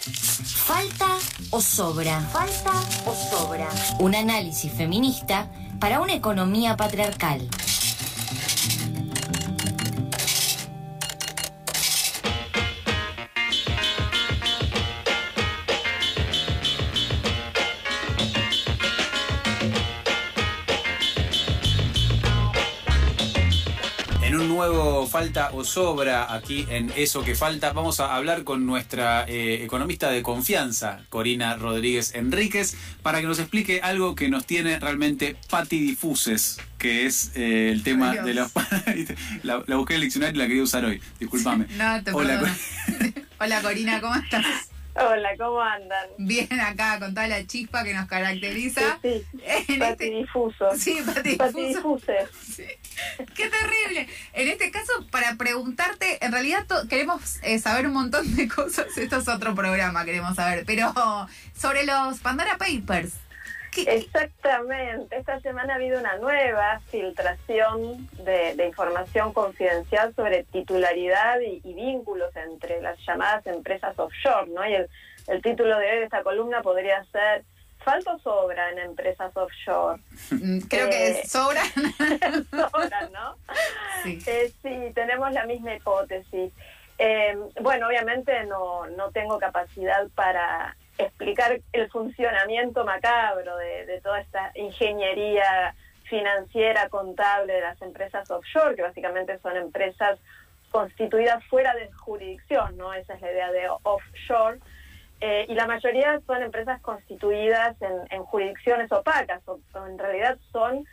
¿Falta o sobra? ¿Falta o sobra? Un análisis feminista para una economía patriarcal. Falta o Sobra aquí en Eso que Falta. Vamos a hablar con nuestra eh, economista de confianza, Corina Rodríguez Enríquez, para que nos explique algo que nos tiene realmente patidifuses, que es eh, el tema de los... la, la, busqué en el diccionario y la quería usar hoy. Disculpame. No, te Hola, Hola Corina, ¿cómo estás? Hola, ¿cómo andan? Bien acá, con toda la chispa que nos caracteriza. Sí, sí. patidifuso. Sí, Sí. Qué terrible. En este caso, para preguntarte, en realidad queremos eh, saber un montón de cosas. Esto es otro programa, queremos saber. Pero sobre los Pandora Papers. Exactamente. Esta semana ha habido una nueva filtración de, información confidencial sobre titularidad y, vínculos entre las llamadas empresas offshore, ¿no? Y el, título de hoy de esta columna podría ser ¿Falta o sobra en empresas offshore? Mm, creo que eh, sobra. sobra, ¿no? Sí. Eh, sí, tenemos la misma hipótesis. Eh, bueno, obviamente no, no tengo capacidad para explicar el funcionamiento macabro de, toda esta ingeniería financiera, contable de las empresas offshore, que básicamente son empresas constituidas fuera de jurisdicción, ¿no? Esa es la idea de offshore. Eh, y la mayoría son empresas constituidas en, jurisdicciones opacas, o, en realidad son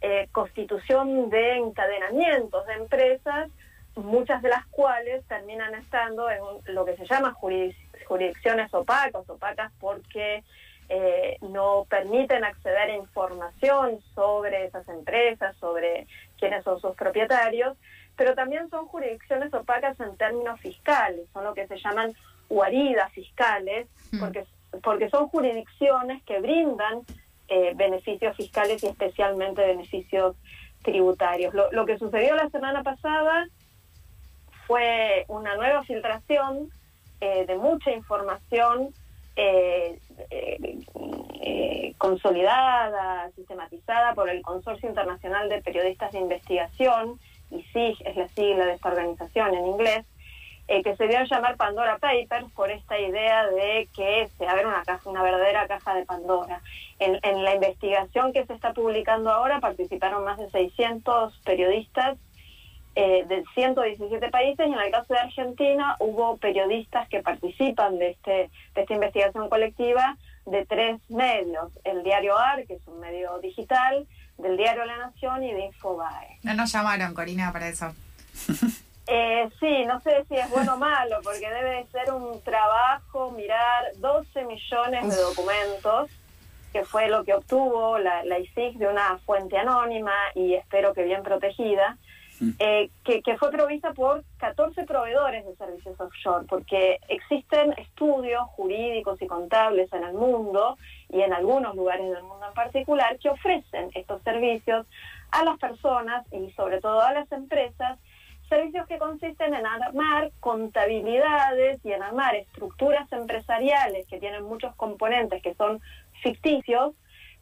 eh, constitución de encadenamientos de empresas, muchas de las cuales terminan estando en lo que se llama jurisdicciones opacas, opacas porque eh, no permiten acceder a información sobre esas empresas, sobre quiénes son sus propietarios, pero también son jurisdicciones opacas en términos fiscales, son lo que se llaman guaridas fiscales, hmm. porque, porque son jurisdicciones que brindan eh, beneficios fiscales y especialmente beneficios tributarios. Lo, lo que sucedió la semana pasada fue una nueva filtración eh, de mucha información eh, eh, consolidada, sistematizada por el Consorcio Internacional de Periodistas de Investigación, y SIG es la sigla de esta organización en inglés, que se dio a llamar Pandora Papers por esta idea de que se abre una caja, una verdadera caja de Pandora. En, en la investigación que se está publicando ahora participaron más de 600 periodistas eh, de 117 países y en el caso de Argentina hubo periodistas que participan de, este, de esta investigación colectiva de tres medios, el diario AR, que es un medio digital, del diario La Nación y de Infobae. No nos llamaron, Corina, para eso. Eh, sí, no sé si es bueno o malo, porque debe ser un trabajo mirar 12 millones de documentos, que fue lo que obtuvo la, la ISIC de una fuente anónima y espero que bien protegida. Eh, que, fue provista por 14 proveedores de servicios offshore, porque existen estudios jurídicos y contables en el mundo y en algunos lugares del mundo en particular que ofrecen estos servicios a las personas y sobre todo a las empresas, servicios que consisten en armar contabilidades y en armar estructuras empresariales que tienen muchos componentes que son ficticios,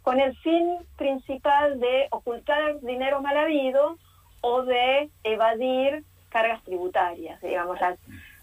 con el fin principal de ocultar dinero mal habido o de evadir cargas tributarias, digamos, las,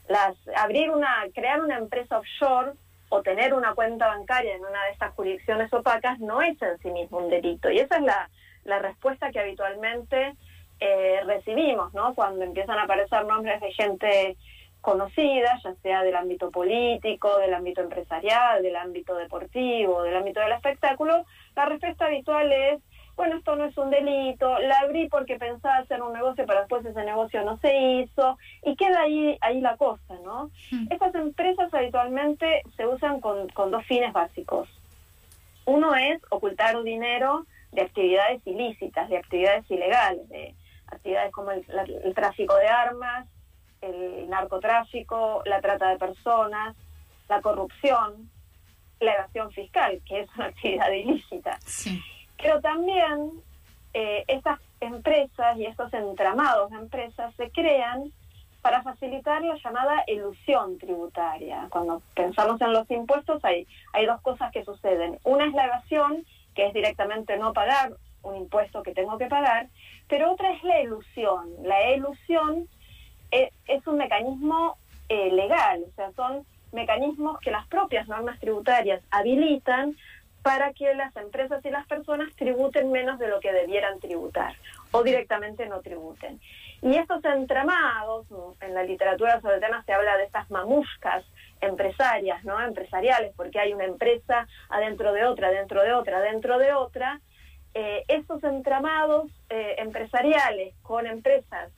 las, abrir una, crear una empresa offshore o tener una cuenta bancaria en una de estas jurisdicciones opacas no es en sí mismo un delito. Y esa es la, la respuesta que habitualmente eh, recibimos, ¿no? Cuando empiezan a aparecer nombres de gente conocida, ya sea del ámbito político, del ámbito empresarial, del ámbito deportivo, del ámbito del espectáculo, la respuesta habitual es bueno, esto no es un delito, la abrí porque pensaba hacer un negocio, pero después ese negocio no se hizo, y queda ahí, ahí la cosa, ¿no? Hmm. Estas empresas habitualmente se usan con, dos fines básicos. Uno es ocultar dinero de actividades ilícitas, de actividades ilegales, de actividades como el, el tráfico de armas, el narcotráfico, la trata de personas, la corrupción, la evasión fiscal, que es una actividad ilícita. Sí. Pero también eh, estas empresas y estos entramados de empresas se crean para facilitar la llamada ilusión tributaria. Cuando pensamos en los impuestos hay, hay dos cosas que suceden. Una es la evasión, que es directamente no pagar un impuesto que tengo que pagar, pero otra es la ilusión. La ilusión es, es un mecanismo eh, legal, o sea, son mecanismos que las propias normas tributarias habilitan para que las empresas y las personas tributen menos de lo que debieran tributar o directamente no tributen. Y estos entramados, en la literatura sobre el tema se habla de estas mamuscas empresarias, ¿no? Empresariales, porque hay una empresa adentro de otra, dentro de otra, dentro de otra. Eh, estos entramados eh, empresariales con empresas,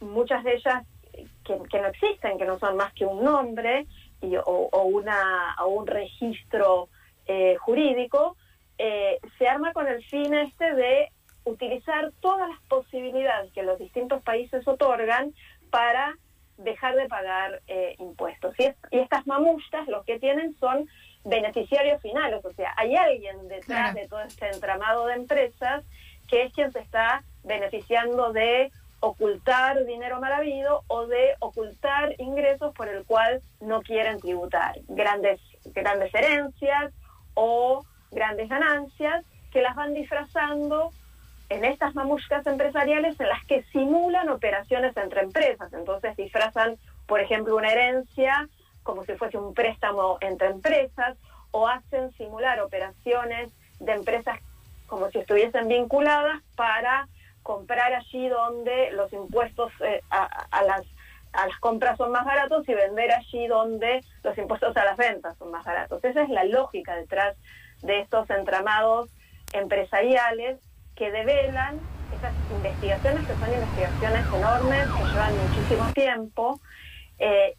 muchas de ellas que, no existen, que no son más que un nombre o, un registro eh, jurídico, eh, se arma con el fin este de utilizar todas las posibilidades que los distintos países otorgan para dejar de pagar impuestos. Y, estas mamustas lo que tienen son beneficiarios finales, o sea, hay alguien detrás de todo este entramado de empresas que es quien se está beneficiando de ocultar dinero mal habido o de ocultar ingresos por el cual no quieren tributar. Grandes, grandes herencias o grandes ganancias que las van disfrazando en estas mamuscas empresariales en las que simulan operaciones entre empresas. Entonces disfrazan, por ejemplo, una herencia como si fuese un préstamo entre empresas o hacen simular operaciones de empresas como si estuviesen vinculadas para comprar allí donde los impuestos eh, a, las a las compras son más baratos y vender allí donde los impuestos a las ventas son más baratos. Esa es la lógica detrás de estos entramados empresariales que develan esas investigaciones que son investigaciones enormes, que llevan muchísimo tiempo eh,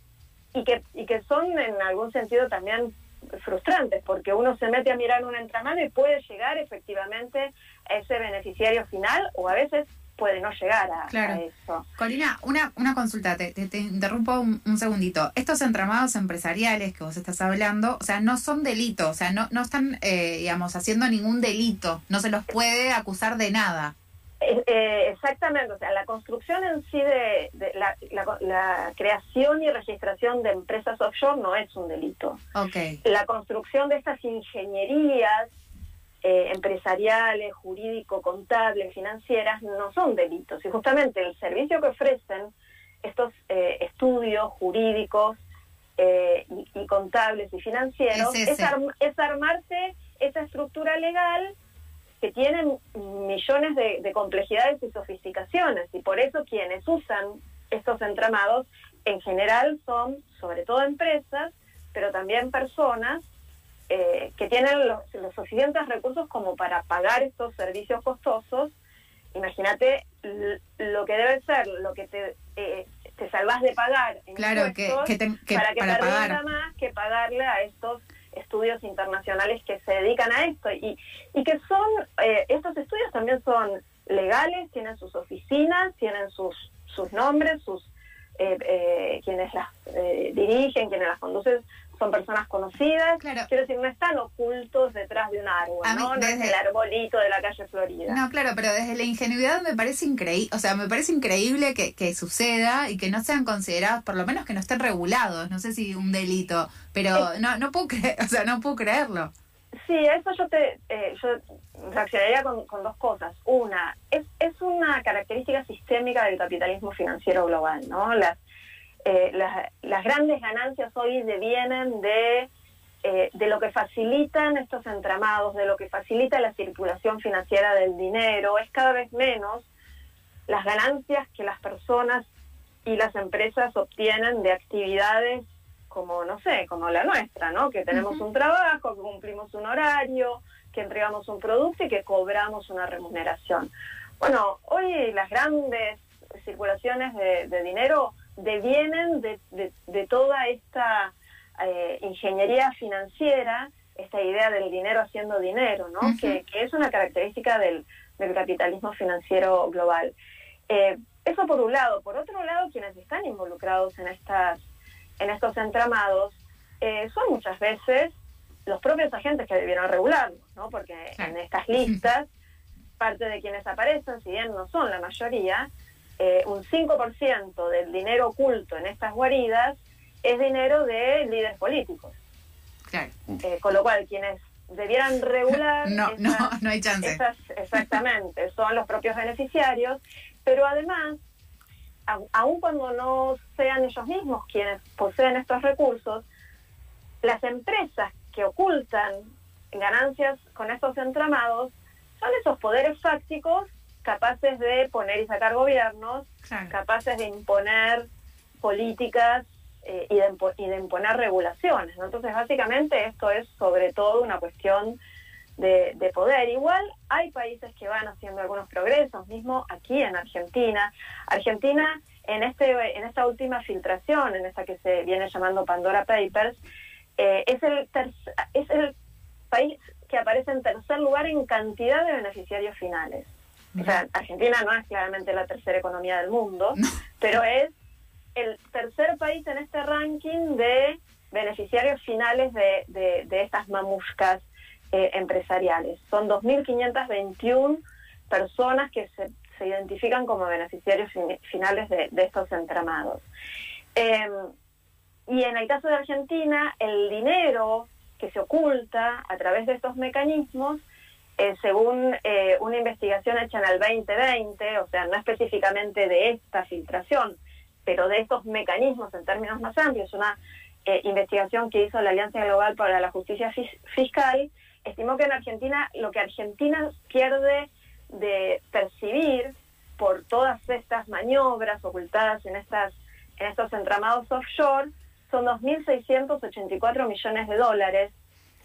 y, que, y que son en algún sentido también frustrantes, porque uno se mete a mirar un entramado y puede llegar efectivamente a ese beneficiario final o a veces puede no llegar a, eso. Corina, una, una consulta, te, te, interrumpo un, segundito. Estos entramados empresariales que vos estás hablando, o sea, no son delitos, o sea, no, no están, eh, digamos, haciendo ningún delito, no se los puede acusar de nada. Eh, eh, exactamente, o sea, la construcción en sí de, la, la, creación y registración de empresas offshore no es un delito. Okay. La construcción de estas ingenierías eh, empresariales, jurídico, contables, financieras no son delitos y justamente el servicio que ofrecen estos estudios jurídicos y, contables y financieros es, es, es armarse esa estructura legal que tienen millones de, complejidades y sofisticaciones y por eso quienes usan estos entramados en general son sobre todo empresas, pero también personas eh, que tienen los, suficientes recursos como para pagar estos servicios costosos. Imagínate lo que debe ser, lo que te, eh, te salvas de pagar en claro, que, para que te pagar. más que pagarle a estos estudios internacionales que se dedican a esto y, y que son, eh, estos estudios también son legales, tienen sus oficinas, tienen sus, sus nombres, sus eh, eh, quienes las dirigen, quienes las conducen, son personas conocidas. Quiero decir, no están ocultos detrás de un árbol, ¿no? no es el arbolito de la calle Florida. No, claro, pero desde la ingenuidad me parece increíble, o sea, me parece increíble que, que suceda y que no sean considerados, por lo menos que no estén regulados, no sé si un delito, pero no, no puedo creer, o sea, no puedo creerlo. Sí, a eso yo te eh, yo reaccionaría con, con, dos cosas. Una, es, es una característica sistémica del capitalismo financiero global, ¿no? Las eh, las, grandes ganancias hoy devienen de, eh, de lo que facilitan estos entramados, de lo que facilita la circulación financiera del dinero. Es cada vez menos las ganancias que las personas y las empresas obtienen de actividades como, no sé, como la nuestra, ¿no? Que tenemos un trabajo, que cumplimos un horario, que entregamos un producto y que cobramos una remuneración. Bueno, hoy las grandes circulaciones de, de dinero devienen de, de, toda esta eh, ingeniería financiera, esta idea del dinero haciendo dinero, ¿no? que, es una característica del, del capitalismo financiero global. Eh, eso por un lado. Por otro lado, quienes están involucrados en, estas, en estos entramados eh, son muchas veces los propios agentes que debieron regularlos, ¿no? porque en estas listas, parte de quienes aparecen, si bien no son la mayoría, eh, un 5% del dinero oculto en estas guaridas es dinero de líderes políticos. Claro. Eh, con lo cual, quienes debieran regular... no, no, no hay chance. exactamente, son los propios beneficiarios, pero además, aun cuando no sean ellos mismos quienes poseen estos recursos, las empresas que ocultan ganancias con estos entramados son esos poderes fácticos capaces de poner y sacar gobiernos, capaces de imponer políticas eh, y, de, imponer regulaciones. Entonces, básicamente esto es sobre todo una cuestión de, poder. Igual hay países que van haciendo algunos progresos, mismo aquí en Argentina. Argentina, en, este, en esta última filtración, en esta que se viene llamando Pandora Papers, eh, es, el es el país que aparece en tercer lugar en cantidad de beneficiarios finales. O sea, Argentina no es claramente la tercera economía del mundo, pero es el tercer país en este ranking de beneficiarios finales de, de, estas mamuscas eh, empresariales. Son 2.521 personas que se, se, identifican como beneficiarios finales de, de, estos entramados. Em, y en el caso de Argentina, el dinero que se oculta a través de estos mecanismos, eh, según eh, una investigación hecha en el 2020, o sea, no específicamente de esta filtración, pero de estos mecanismos en términos más amplios, una eh, investigación que hizo la Alianza Global para la Justicia Fiscal, estimó que en Argentina lo que Argentina pierde de percibir por todas estas maniobras ocultadas en, estas, en estos entramados offshore son 2.684 millones de dólares,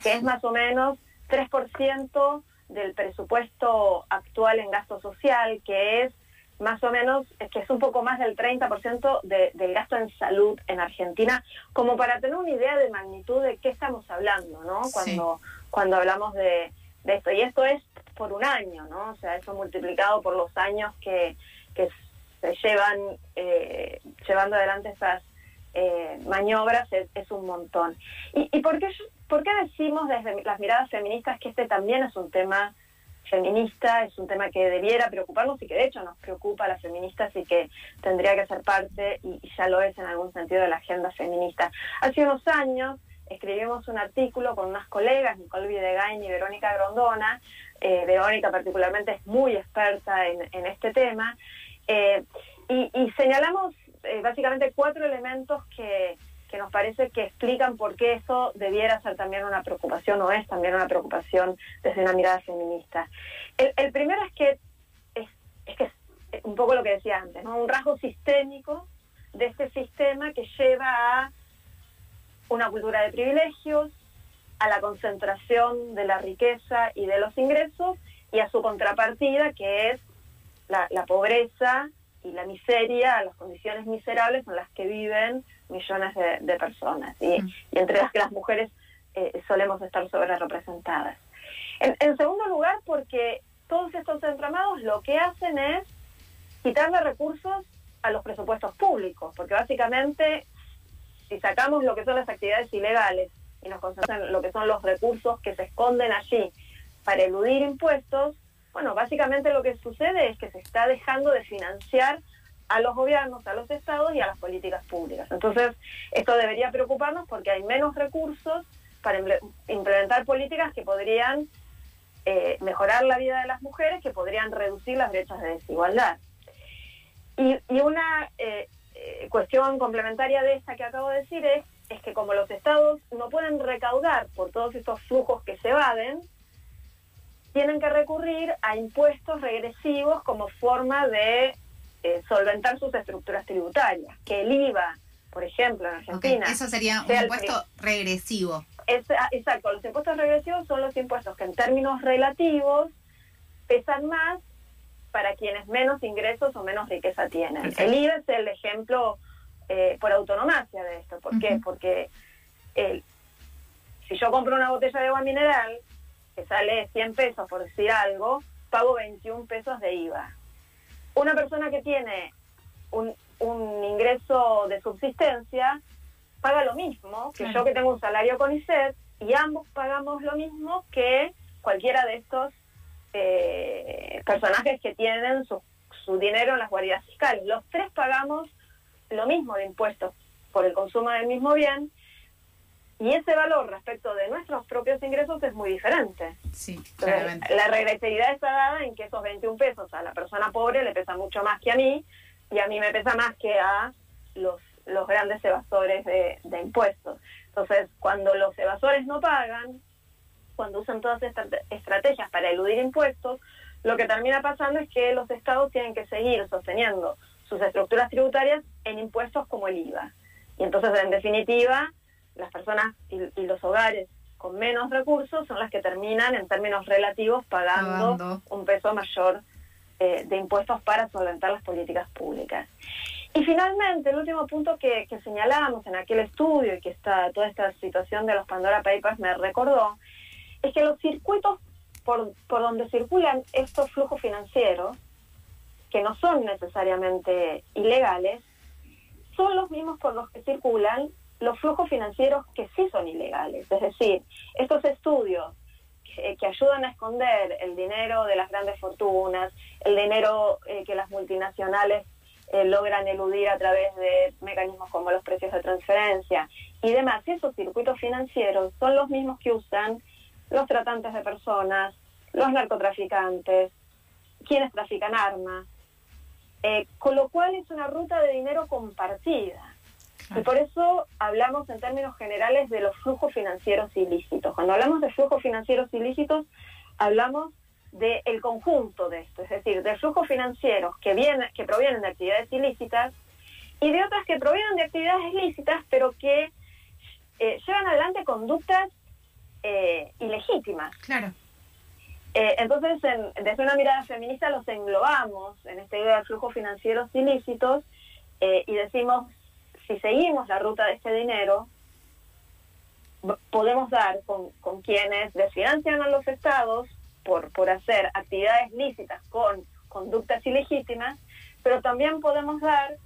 que es más o menos 3% del presupuesto actual en gasto social, que es más o menos, es que es un poco más del 30% de, del gasto en salud en Argentina, como para tener una idea de magnitud de qué estamos hablando, ¿no? Cuando, cuando hablamos de, esto. Y esto es por un año, ¿no? O sea, eso multiplicado por los años que, que se llevan eh, llevando adelante esas eh, maniobras es, un montón. ¿Y, y por, qué, por qué decimos desde las miradas feministas que este también es un tema feminista, es un tema que debiera preocuparnos y que de hecho nos preocupa a las feministas y que tendría que ser parte, y, ya lo es en algún sentido, de la agenda feminista. Hace unos años escribimos un artículo con unas colegas, Nicole Videgain y Verónica Grondona. Eh, Verónica particularmente es muy experta en, este tema. Eh, y, señalamos eh, básicamente cuatro elementos que, nos parece que explican por qué eso debiera ser también una preocupación o es también una preocupación desde una mirada feminista. El, primero es que es, que es un poco lo que decía antes, ¿no? un rasgo sistémico de este sistema que lleva a una cultura de privilegios, a la concentración de la riqueza y de los ingresos y a su contrapartida que es la pobreza y la miseria, las condiciones miserables en las que viven millones de, personas y, entre las que las mujeres eh, solemos estar sobre representadas. En, segundo lugar, porque todos estos entramados lo que hacen es quitarle recursos a los presupuestos públicos, porque básicamente si sacamos lo que son las actividades ilegales y nos concentramos en lo que son los recursos que se esconden allí para eludir impuestos, bueno, básicamente lo que sucede es que se está dejando de financiar a los gobiernos, a los estados y a las políticas públicas. Entonces, esto debería preocuparnos porque hay menos recursos para implementar políticas que podrían eh, mejorar la vida de las mujeres, que podrían reducir las brechas de desigualdad. Y, una eh, eh, cuestión complementaria de esta que acabo de decir es, es que como los estados no pueden recaudar por todos estos flujos tienen que recurrir a impuestos regresivos como forma de eh, solventar sus estructuras tributarias. Que el IVA, por ejemplo, en Argentina. Eso sería un impuesto regresivo. Ah, exacto, los impuestos regresivos son los impuestos que en términos relativos pesan más para quienes menos ingresos o menos riqueza tienen. El IVA es el ejemplo eh, por autonomacia de esto. ¿Por qué? Porque el, si yo compro una botella de agua mineral que sale 100 pesos por decir algo, pago 21 pesos de IVA. Una persona que tiene un, ingreso de subsistencia paga lo mismo que yo que tengo un salario con ISET y ambos pagamos lo mismo que cualquiera de estos eh, personajes que tienen sus, su dinero en las guaridas fiscales. Los tres pagamos lo mismo de impuestos por el consumo del mismo bien y ese valor respecto de nuestros propios ingresos es muy diferente. Sí, La regresividad está dada en que esos 21 pesos a la persona pobre le pesa mucho más que a mí y a mí me pesa más que a los, los grandes evasores de, de impuestos. Entonces, cuando los evasores no pagan, cuando usan todas estas estrategias para eludir impuestos, lo que termina pasando es que los estados tienen que seguir sosteniendo sus estructuras tributarias en impuestos como el IVA. Y entonces, en definitiva, las personas y, los hogares con menos recursos son las que terminan en términos relativos pagando, un peso mayor eh, de impuestos para solventar las políticas públicas. Y finalmente, el último punto que, que señalamos en aquel estudio y que está toda esta situación de los Pandora Papers me recordó, es que los circuitos por, por donde circulan estos flujos financieros, que no son necesariamente ilegales, son los mismos por los que circulan los flujos financieros que sí son ilegales. Es decir, estos estudios que, ayudan a esconder el dinero de las grandes fortunas, el dinero eh, que las multinacionales eh, logran eludir a través de mecanismos como los precios de transferencia y demás, esos circuitos financieros son los mismos que usan los tratantes de personas, los narcotraficantes, quienes trafican armas, eh, con lo cual es una ruta de dinero compartida. Y por eso hablamos en términos generales de los flujos financieros ilícitos. Cuando hablamos de flujos financieros ilícitos, hablamos del conjunto de esto, es decir, de flujos financieros que, vienen, que provienen de actividades ilícitas y de otras que provienen de actividades ilícitas, pero que eh, llevan adelante conductas eh, ilegítimas. Claro. Eh, entonces, desde una mirada feminista los englobamos en esta idea de flujos financieros ilícitos y decimos si seguimos la ruta de este dinero, podemos dar con, quienes desfinancian a los estados por, por hacer actividades lícitas con conductas ilegítimas, pero también podemos dar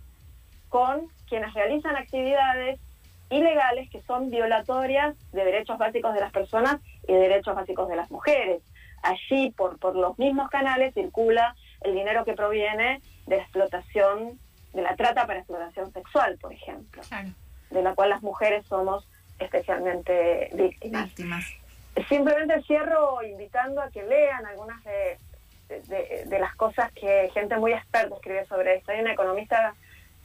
con quienes realizan actividades ilegales que son violatorias de derechos básicos de las personas y de derechos básicos de las mujeres. Allí, por, por los mismos canales, circula el dinero que proviene de explotación de la trata para explotación sexual, por ejemplo, de la cual las mujeres somos especialmente víctimas. Simplemente cierro invitando a que lean algunas de, de, las cosas que gente muy experta escribe sobre esto. Hay una economista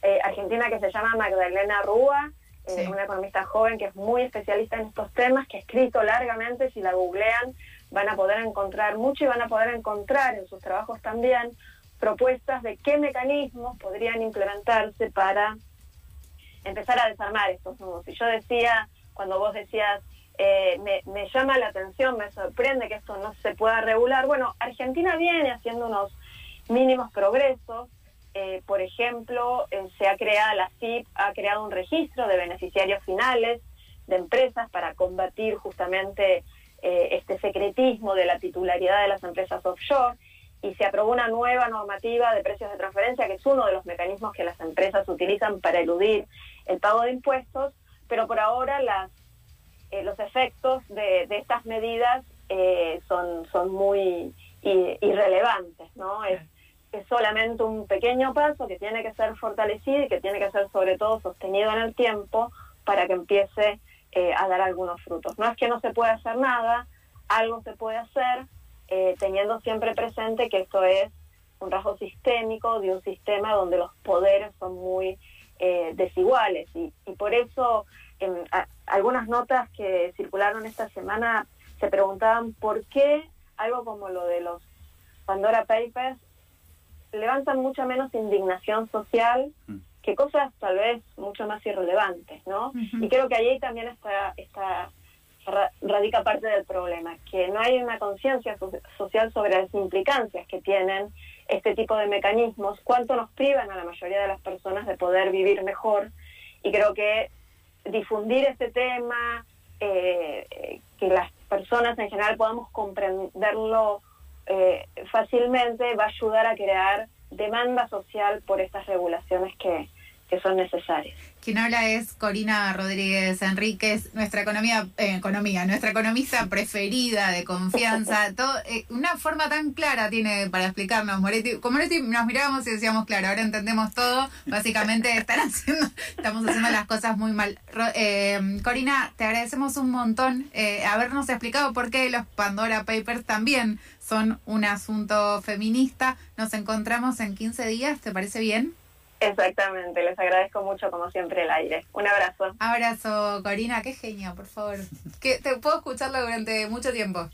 eh, argentina que se llama Magdalena Rúa, eh, una economista joven que es muy especialista en estos temas, que ha escrito largamente, si la googlean van a poder encontrar mucho y van a poder encontrar en sus trabajos también propuestas de qué mecanismos podrían implementarse para empezar a desarmar estos nudos. Y yo decía, cuando vos decías, eh, me, llama la atención, me sorprende que esto no se pueda regular, bueno, Argentina viene haciendo unos mínimos progresos. Eh, por ejemplo, eh, se ha creado, la CIP ha creado un registro de beneficiarios finales de empresas para combatir justamente este secretismo de la titularidad de las empresas offshore y se aprobó una nueva normativa de precios de transferencia, que es uno de los mecanismos que las empresas utilizan para eludir el pago de impuestos, pero por ahora eh, los efectos de, estas medidas eh, son, son muy irrelevantes, ¿no? Es, es solamente un pequeño paso que tiene que ser fortalecido y que tiene que ser sobre todo sostenido en el tiempo para que empiece eh, a dar algunos frutos. No es que no se pueda hacer nada, algo se puede hacer, eh, teniendo siempre presente que esto es un rasgo sistémico de un sistema donde los poderes son muy eh, desiguales y, por eso en algunas notas que circularon esta semana se preguntaban por qué algo como lo de los Pandora Papers levantan mucha menos indignación social mm. que cosas tal vez mucho más irrelevantes, ¿no? Y creo que allí también está, está radica parte del problema, que no hay una conciencia social sobre las implicancias que tienen este tipo de mecanismos, cuánto nos privan a la mayoría de las personas de poder vivir mejor. Y creo que difundir este tema, eh, que las personas en general podamos comprenderlo eh, fácilmente, va a ayudar a crear demanda social por estas regulaciones que, que son necesarias. Quien habla es Corina Rodríguez Enríquez, nuestra economía, eh, economía, nuestra economista preferida de confianza. Todo, eh, una forma tan clara tiene para explicarnos, Moretti. Con Moretti nos mirábamos y decíamos, claro, ahora entendemos todo. Básicamente están haciendo, estamos haciendo las cosas muy mal. Eh, Corina, te agradecemos un montón habernos explicado por qué los Pandora Papers también son un asunto feminista. Nos encontramos en 15 días, ¿te parece bien? Exactamente, les agradezco mucho como siempre el aire. Un abrazo. Abrazo, Corina, qué genio, por favor. Que te puedo escucharlo durante mucho tiempo.